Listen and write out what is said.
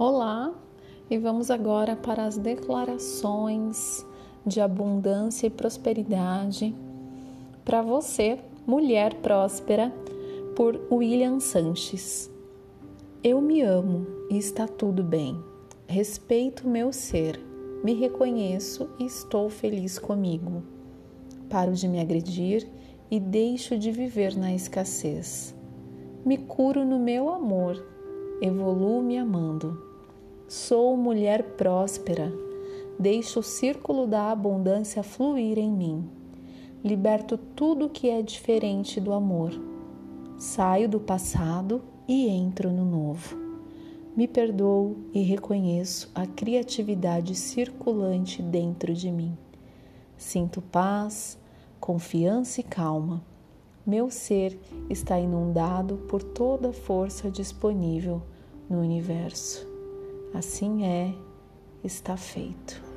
Olá, e vamos agora para as declarações de abundância e prosperidade para você, mulher próspera, por William Sanches. Eu me amo e está tudo bem. Respeito meu ser, me reconheço e estou feliz comigo. Paro de me agredir e deixo de viver na escassez. Me curo no meu amor, evoluo me amando Sou mulher próspera. Deixo o círculo da abundância fluir em mim. Liberto tudo que é diferente do amor. Saio do passado e entro no novo. Me perdoo e reconheço a criatividade circulante dentro de mim. Sinto paz, confiança e calma. Meu ser está inundado por toda a força disponível no universo. Assim é, está feito.